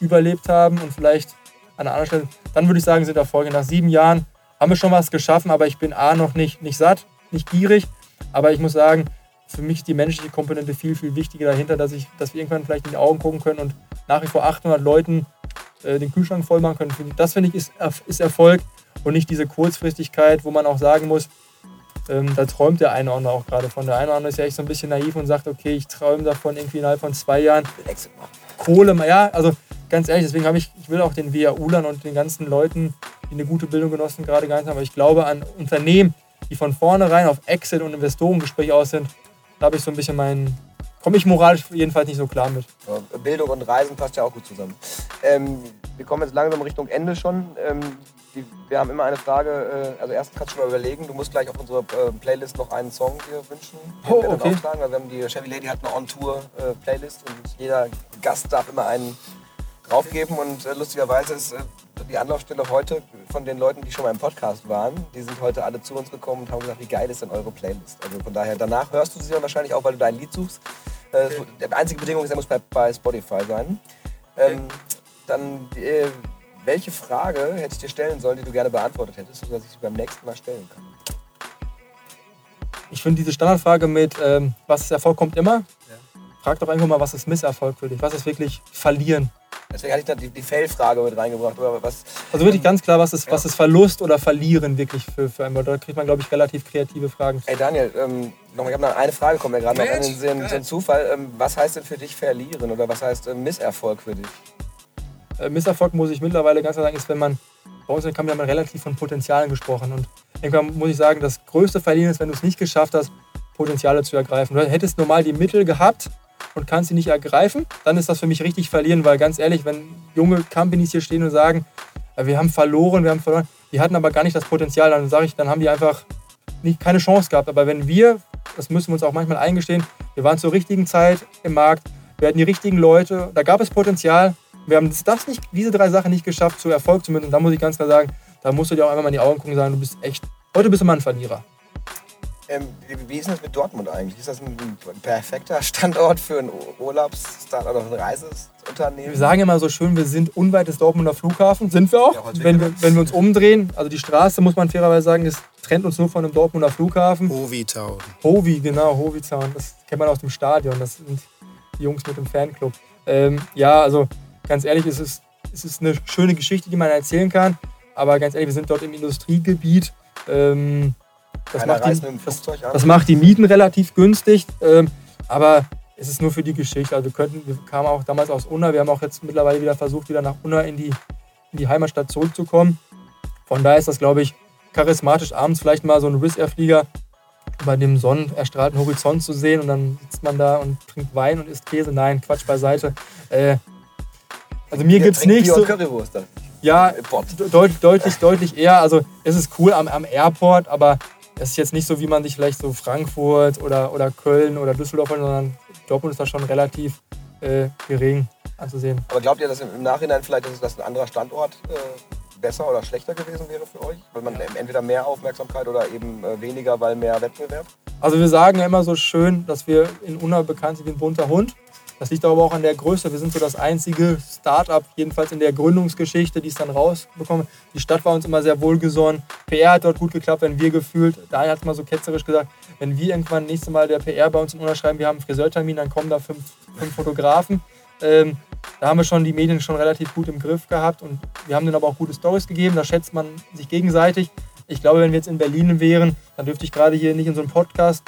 überlebt haben und vielleicht an einer anderen Stelle, dann würde ich sagen, sind Erfolge. Nach sieben Jahren haben wir schon was geschaffen, aber ich bin A noch nicht, nicht satt, nicht gierig aber ich muss sagen, für mich ist die menschliche Komponente viel, viel wichtiger dahinter, dass, ich, dass wir irgendwann vielleicht in die Augen gucken können und nach wie vor 800 Leuten äh, den Kühlschrank voll machen können. Das finde ich ist, ist Erfolg und nicht diese Kurzfristigkeit, wo man auch sagen muss, ähm, da träumt der eine oder andere auch gerade von. Der eine oder andere ist ja echt so ein bisschen naiv und sagt, okay, ich träume davon, irgendwie innerhalb von zwei Jahren Kohle, ja, also ganz ehrlich, deswegen habe ich, ich will auch den WAU-Lern und den ganzen Leuten, die eine gute Bildung genossen, gerade gar nicht haben, aber ich glaube an Unternehmen, die von vornherein auf Exit und Investorengespräch aus sind. Da habe ich so ein bisschen meinen, komme ich moralisch jedenfalls nicht so klar mit. Bildung und Reisen passt ja auch gut zusammen. Ähm, wir kommen jetzt langsam Richtung Ende schon. Ähm, wir haben immer eine Frage, äh, also erst kannst du mal überlegen, du musst gleich auf unsere äh, Playlist noch einen Song dir wünschen. Oh, okay. Auftragen, wir haben die Chevy Lady hat eine On-Tour-Playlist äh, und jeder Gast darf immer einen draufgeben und lustigerweise ist die Anlaufstelle heute von den Leuten, die schon mal im Podcast waren, die sind heute alle zu uns gekommen und haben gesagt, wie geil ist denn eure Playlist? Also von daher, danach hörst du sie dann wahrscheinlich auch, weil du dein Lied suchst. Okay. Die einzige Bedingung ist, er muss bei, bei Spotify sein. Ähm, okay. Dann äh, welche Frage hätte ich dir stellen sollen, die du gerne beantwortet hättest, sodass ich sie beim nächsten Mal stellen kann? Ich finde diese Standardfrage mit, ähm, was ist Erfolg, kommt immer. Ja. Frag doch einfach mal, was ist Misserfolg für dich? Was ist wirklich Verlieren? Deswegen hatte ich da die, die Fail-Frage mit reingebracht. Oder was, also wirklich ganz klar, was ist, ja. was ist Verlust oder Verlieren wirklich für, für einen? Da kriegt man, glaube ich, relativ kreative Fragen. Ey Daniel, ähm, noch, ich habe noch eine Frage, kommt mir gerade noch an den Sinn, so ein Zufall. Ähm, was heißt denn für dich Verlieren oder was heißt äh, Misserfolg für dich? Äh, Misserfolg, muss ich mittlerweile ganz klar sagen, ist, wenn man, bei uns in der haben relativ von Potenzialen gesprochen. Und irgendwann muss ich sagen, das größte Verlieren ist, wenn du es nicht geschafft hast, Potenziale zu ergreifen. Du hättest normal die Mittel gehabt und kannst sie nicht ergreifen, dann ist das für mich richtig verlieren, weil ganz ehrlich, wenn junge Companies hier stehen und sagen, äh, wir haben verloren, wir haben verloren, die hatten aber gar nicht das Potenzial, dann sage ich, dann haben die einfach nicht, keine Chance gehabt. Aber wenn wir, das müssen wir uns auch manchmal eingestehen, wir waren zur richtigen Zeit im Markt, wir hatten die richtigen Leute, da gab es Potenzial, wir haben das nicht, diese drei Sachen nicht geschafft, zu Erfolg zu münden. Und da muss ich ganz klar sagen, da musst du dir auch einfach mal in die Augen gucken und sagen, du bist echt, heute bist du mal ein Verlierer. Ähm, wie ist das mit Dortmund eigentlich? Ist das ein, ein perfekter Standort für ein Urlaubsstart oder ein Reiseunternehmen? Wir sagen immer so schön, wir sind unweit des Dortmunder Flughafen. Sind wir auch. Ja, wenn, wir, wenn wir uns umdrehen, also die Straße, muss man fairerweise sagen, ist, trennt uns nur von dem Dortmunder Flughafen. Hovi Town. Hovi, genau, Hovi Town. Das kennt man aus dem Stadion. Das sind die Jungs mit dem Fanclub. Ähm, ja, also ganz ehrlich, es ist, es ist eine schöne Geschichte, die man erzählen kann. Aber ganz ehrlich, wir sind dort im Industriegebiet. Ähm, das, macht die, das, das, macht die, Mieten relativ günstig. Ähm, aber es ist nur für die Geschichte. Also wir, könnten, wir kamen auch damals aus Unna. Wir haben auch jetzt mittlerweile wieder versucht, wieder nach Unna in die, in die Heimatstadt zurückzukommen. Von daher ist das, glaube ich, charismatisch, abends vielleicht mal so ein Wizz Air-Flieger bei dem sonnenerstrahlten Horizont zu sehen und dann sitzt man da und trinkt Wein und isst Käse. Nein, Quatsch beiseite. Äh, also mir gibt es nicht so. Currywurst dann. Ja, deut, deutlich, deutlich eher. Also es ist cool am, am Airport, aber es ist jetzt nicht so, wie man sich vielleicht so Frankfurt oder, oder Köln oder Düsseldorf, sondern Dortmund ist da schon relativ äh, gering anzusehen. Aber glaubt ihr, dass im Nachhinein vielleicht dass das ein anderer Standort äh, besser oder schlechter gewesen wäre für euch? Weil man entweder mehr Aufmerksamkeit oder eben äh, weniger, weil mehr Wettbewerb? Also wir sagen ja immer so schön, dass wir in Unna bekannt sind wie ein bunter Hund. Das liegt aber auch an der Größe. Wir sind so das einzige Start-up, jedenfalls in der Gründungsgeschichte, die es dann rausbekommen. Die Stadt war uns immer sehr wohlgesonnen. PR hat dort gut geklappt, wenn wir gefühlt, Daniel hat es mal so ketzerisch gesagt, wenn wir irgendwann nächstes Mal der PR bei uns im Unterschreiben, wir haben einen Friseurtermin, dann kommen da fünf, fünf Fotografen. Ähm, da haben wir schon die Medien schon relativ gut im Griff gehabt und wir haben denen aber auch gute Stories gegeben. Da schätzt man sich gegenseitig. Ich glaube, wenn wir jetzt in Berlin wären, dann dürfte ich gerade hier nicht in so einem Podcast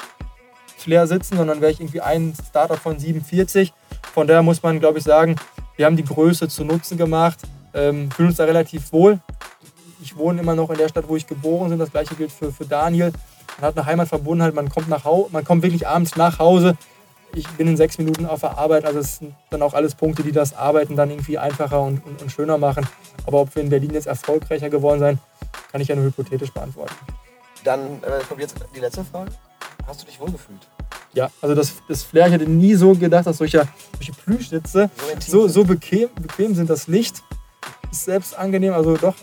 Flair sitzen, sondern wäre ich irgendwie ein Startup von 47. Von daher muss man, glaube ich, sagen, wir haben die Größe zu Nutzen gemacht, ähm, fühlen uns da relativ wohl. Ich wohne immer noch in der Stadt, wo ich geboren bin. Das gleiche gilt für, für Daniel. Man hat eine Heimatverbundenheit, man kommt, nach man kommt wirklich abends nach Hause. Ich bin in sechs Minuten auf der Arbeit, also es sind dann auch alles Punkte, die das Arbeiten dann irgendwie einfacher und, und, und schöner machen. Aber ob wir in Berlin jetzt erfolgreicher geworden sein, kann ich ja nur hypothetisch beantworten. Dann äh, kommt jetzt die letzte Frage. Hast du dich wohlgefühlt? Ja, also das, das Flair, ich hätte nie so gedacht, dass solche, solche Plüschsitze so, so bequem, bequem sind. Das Licht ist selbst angenehm, also doch,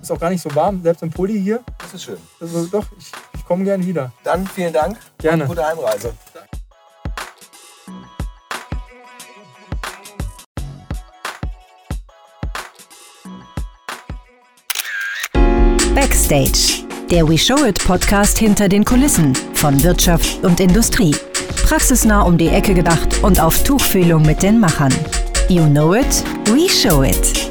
ist auch gar nicht so warm, selbst im Pulli hier. Das ist schön. Also doch, ich, ich komme gerne wieder. Dann vielen Dank. Gerne. gute Heimreise. Backstage der We Show It Podcast hinter den Kulissen von Wirtschaft und Industrie. Praxisnah um die Ecke gedacht und auf Tuchfühlung mit den Machern. You know it, we show it.